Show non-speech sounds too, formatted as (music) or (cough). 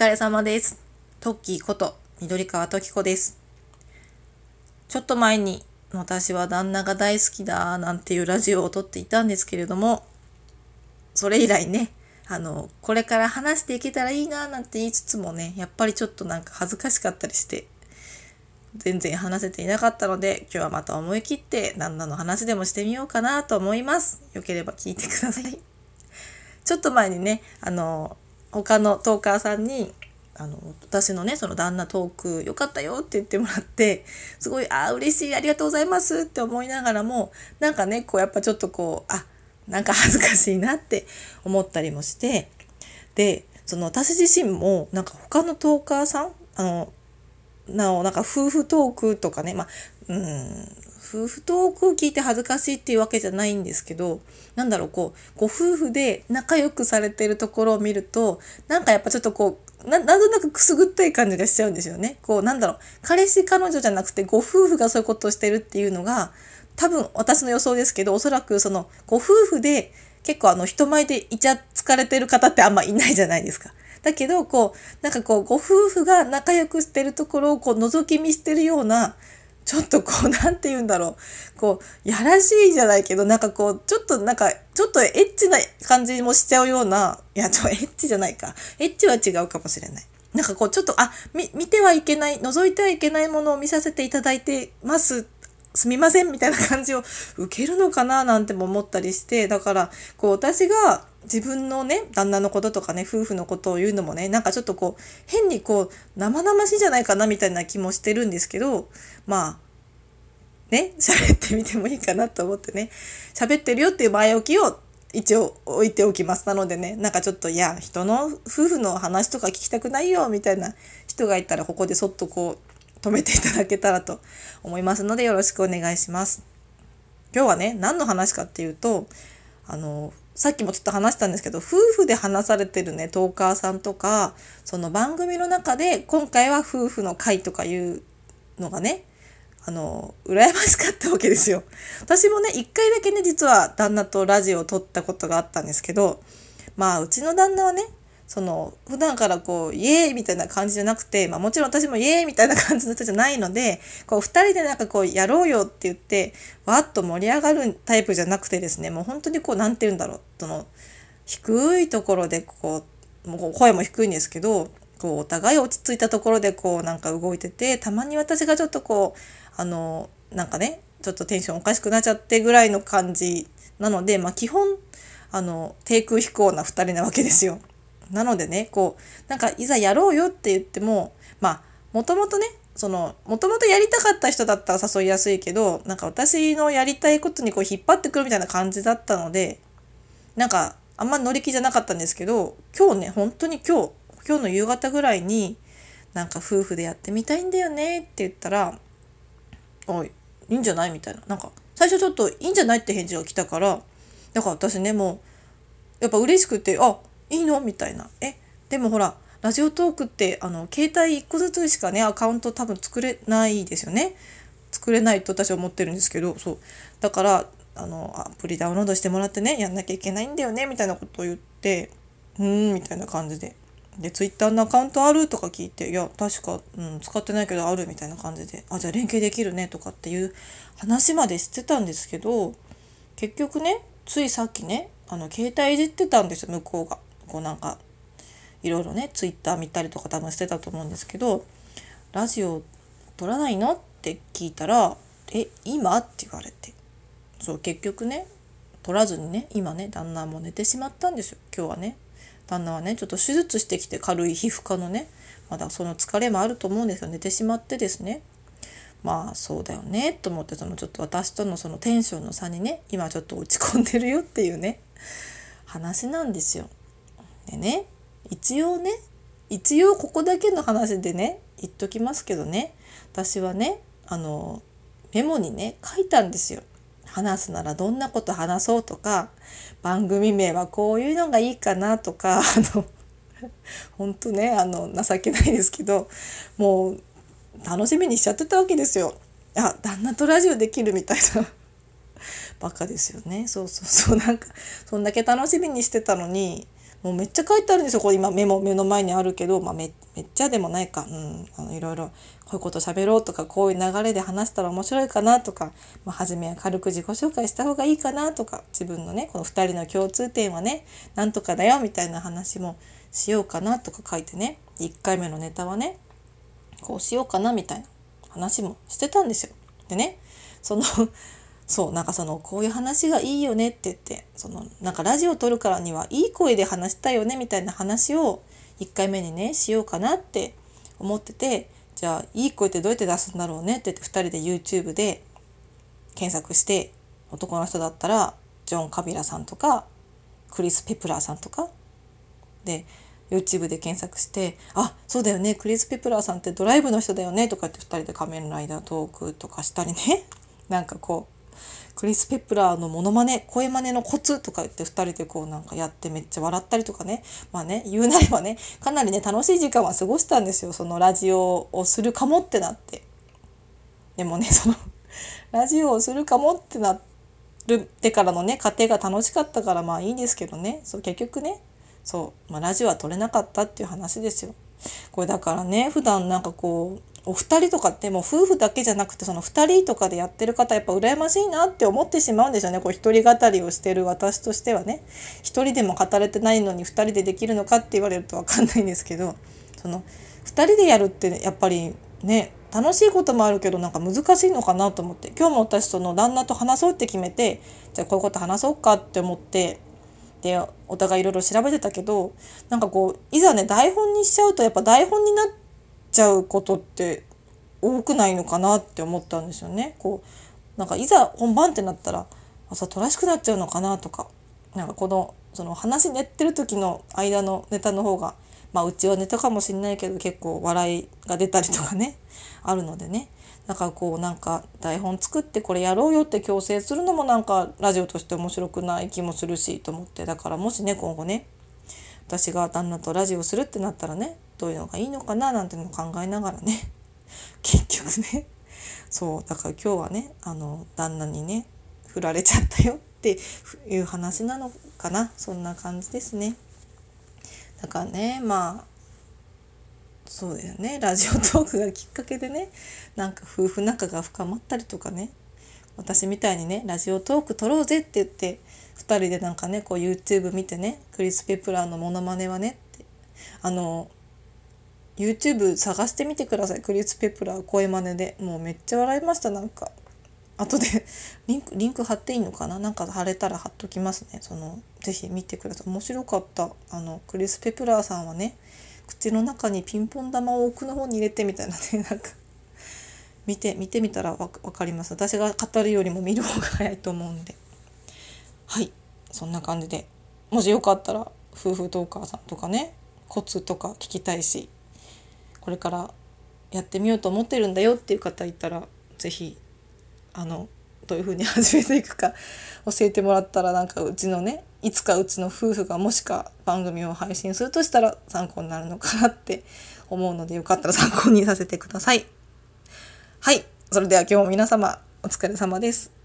疲れ様です。トッキーこと緑川時子です。ちょっと前に私は旦那が大好きだなんていうラジオを撮っていたんですけれども、それ以来ね、あの、これから話していけたらいいななんて言いつつもね、やっぱりちょっとなんか恥ずかしかったりして、全然話せていなかったので、今日はまた思い切って旦那の話でもしてみようかなと思います。よければ聞いてください。ちょっと前にね、あの、他のトーカーさんに、あの、私のね、その旦那トーク良かったよって言ってもらって、すごい、ああ、嬉しい、ありがとうございますって思いながらも、なんかね、こうやっぱちょっとこう、あ、なんか恥ずかしいなって思ったりもして、で、その私自身も、なんか他のトーカーさん、あの、なお、なんか夫婦トークとかね、まあ、うん、夫婦トークを聞いて恥ずかしいっていうわけじゃないんですけど、なんだろう、こう、ご夫婦で仲良くされてるところを見ると、なんかやっぱちょっとこう、ななんとなくくすぐったい感じがしちゃうんですよね。こう、なんだろう、彼氏彼女じゃなくてご夫婦がそういうことをしてるっていうのが、多分私の予想ですけど、おそらくその、ご夫婦で結構あの人前でイチャつかれてる方ってあんまいないじゃないですか。だけど、こう、なんかこう、ご夫婦が仲良くしてるところをこう覗き見してるような、ちょっとこう、なんて言うんだろう。こう、やらしいじゃないけど、なんかこう、ちょっとなんか、ちょっとエッチな感じもしちゃうような、いや、ちょ、エッチじゃないか。エッチは違うかもしれない。なんかこう、ちょっと、あ、み、見てはいけない、覗いてはいけないものを見させていただいてます。すみませんみたいな感じを受けるのかななんても思ったりして、だから、こう、私が自分のね、旦那のこととかね、夫婦のことを言うのもね、なんかちょっとこう、変にこう、生々しいじゃないかなみたいな気もしてるんですけど、まあ、ね、喋ってみてもいいかなと思ってね、喋ってるよっていう前置きを一応置いておきます。なのでね、なんかちょっと、いや、人の夫婦の話とか聞きたくないよ、みたいな人がいたら、ここでそっとこう、止めていただけたらと思いますので、よろしくお願いします。今日はね、何の話かっていうと、あの、さっきもちょっと話したんですけど、夫婦で話されてるね、トーカーさんとか、その番組の中で、今回は夫婦の会とかいうのがね、あの、羨ましかったわけですよ。私もね、一回だけね、実は旦那とラジオを撮ったことがあったんですけど、まあ、うちの旦那はね、その、普段からこう、イエーイみたいな感じじゃなくて、まあもちろん私もイエーイみたいな感じの人じゃないので、こう、二人でなんかこう、やろうよって言って、わっと盛り上がるタイプじゃなくてですね、もう本当にこう、なんて言うんだろう、その、低いところでこう、もう声も低いんですけど、こう、お互い落ち着いたところでこう、なんか動いてて、たまに私がちょっとこう、あの、なんかね、ちょっとテンションおかしくなっちゃってぐらいの感じなので、まあ基本、あの、低空飛行な二人なわけですよ。なのでね、こう、なんかいざやろうよって言っても、まあ、もともとね、その、もともとやりたかった人だったら誘いやすいけど、なんか私のやりたいことにこう引っ張ってくるみたいな感じだったので、なんかあんま乗り気じゃなかったんですけど、今日ね、本当に今日、今日の夕方ぐらいに、なんか夫婦でやってみたいんだよねって言ったら、おい、いいんじゃないみたいな。なんか、最初ちょっといいんじゃないって返事が来たから、だから私ね、もう、やっぱ嬉しくて、あ、いいの？みたいな。え、でもほら、ラジオトークって、あの、携帯1個ずつしかね、アカウント多分作れないですよね。作れないと私は思ってるんですけど、そう。だから、あの、アプリダウンロードしてもらってね、やんなきゃいけないんだよね、みたいなことを言って、うん、みたいな感じで。で、ツイッターのアカウントあるとか聞いて、いや、確か、うん、使ってないけどあるみたいな感じで、あ、じゃあ連携できるねとかっていう話までしてたんですけど、結局ね、ついさっきね、あの、携帯いじってたんですよ、向こうが。こうなんか、いろいろね、ツイッター見たりとか多分してたと思うんですけど、ラジオ撮らないのって聞いたら、え、今？って言われて。そう、結局ね、撮らずにね、今ね、旦那も寝てしまったんですよ、今日はね。旦那はね、ちょっと手術してきて軽い皮膚科のね、まだその疲れもあると思うんですよ、寝てしまってですね。まあそうだよねと思ってそのちょっと私とのそのテンションの差にね今ちょっと落ち込んでるよっていうね話なんですよ。でね一応ね一応ここだけの話でね言っときますけどね私はねあのメモにね書いたんですよ。話すならどんなこと話そうとか番組名はこういうのがいいかなとか (laughs) あの本当ねあの情けないですけどもう楽しみにしちゃってたわけですよ。あ旦那とラジオできるみたいな (laughs) バカですよねそうそうそうなんかそんだけ楽しみにしてたのにもうめっちゃ書いてあるんですよ。これ今メモ目の前にあるけど、まあ、めめっちゃでもないか、うん、あのいろいろこういうこと喋ろうとかこういう流れで話したら面白いかなとか、まあ、初めは軽く自己紹介した方がいいかなとか自分のねこの2人の共通点はねなんとかだよみたいな話もしようかなとか書いてね1回目のネタはねこうしようかなみたいな話もしてたんですよ。でねそのそうなんかそのこういう話がいいよねって言ってそのなんかラジオ撮るからにはいい声で話したいよねみたいな話を1回目にねしようかなって思っててじゃあいい声ってどうやって出すんだろうねって言って2人で YouTube で検索して男の人だったらジョン・カビラさんとかクリス・ペプラーさんとかで YouTube で検索して「あそうだよねクリス・ペプラーさんってドライブの人だよね」とかって2人で仮面ライダートークとかしたりね。(laughs) なんかこうクリス・ペプラーのモノマネ声真似のコツとか言って2人でこうなんかやってめっちゃ笑ったりとかね。まあね言うなればねかなりね楽しい時間は過ごしたんですよ。そのラジオをするかもってなって。でもねそのラジオをするかもってなってからのね過程が楽しかったからまあいいんですけどね。そう結局ねそう、まあ、ラジオは撮れなかったっていう話ですよ。これだからね普段なんかこうお二人とかってもう夫婦だけじゃなくてその2人とかでやってる方やっぱ羨ましいなって思ってしまうんですよね。こう一人語りをしてる私としてはね。一人でも語れてないのに2人でできるのかって言われると分かんないんですけどその2人でやるってやっぱりね楽しいこともあるけどなんか難しいのかなと思って。今日も私その旦那と話そうって決めてじゃあこういうこと話そうかって思ってでお互いいろいろ調べてたけどなんかこういざね台本にしちゃうとやっぱ台本になってちゃうことって多くないのかなって思ったんですよね。こうなんかいざ本番ってなったら朝とらしくなっちゃうのかなとかなんかこのその話練ってる時の間のネタの方がまあうちはネタかもしんないけど結構笑いが出たりとかねあるのでねだからこうなんか台本作ってこれやろうよって強制するのもなんかラジオとして面白くない気もするしと思ってだからもしね今後ね私が旦那とラジオするってなったらねどういうのがいいのかななんていうのを考えながらね。(laughs) 結局ね。そうだから今日はねあの旦那にね振られちゃったよっていう話なのかな。そんな感じですね。だからねまあそうだよね。ラジオトークがきっかけでねなんか夫婦仲が深まったりとかね。私みたいにねラジオトーク撮ろうぜって言って2人でなんかねこう YouTube 見てねクリス・ペプラーのモノマネはねってあの YouTube 探してみてください。クリス・ペプラー声真似で。もうめっちゃ笑いましたなんか。後で (laughs) リンクリンク貼っていいのかな？なんか貼れたら貼っときますね。その是非見てください。面白かった。あのクリス・ペプラーさんはね口の中にピンポン玉を奥の方に入れてみたいなね。(laughs) なんか。見て見てみたら分かります。私が語るよりも見る方が早いと思うんで。はい。そんな感じで。もしよかったら夫婦トーカーさんとかねコツとか聞きたいし。これからやってみようと思ってるんだよっていう方いたら是非あのどういう風に始めていくか教えてもらったらなんかうちのねいつかうちの夫婦がもしか番組を配信するとしたら参考になるのかなって思うのでよかったら参考にさせてください。はい。それでは今日も皆様お疲れ様です。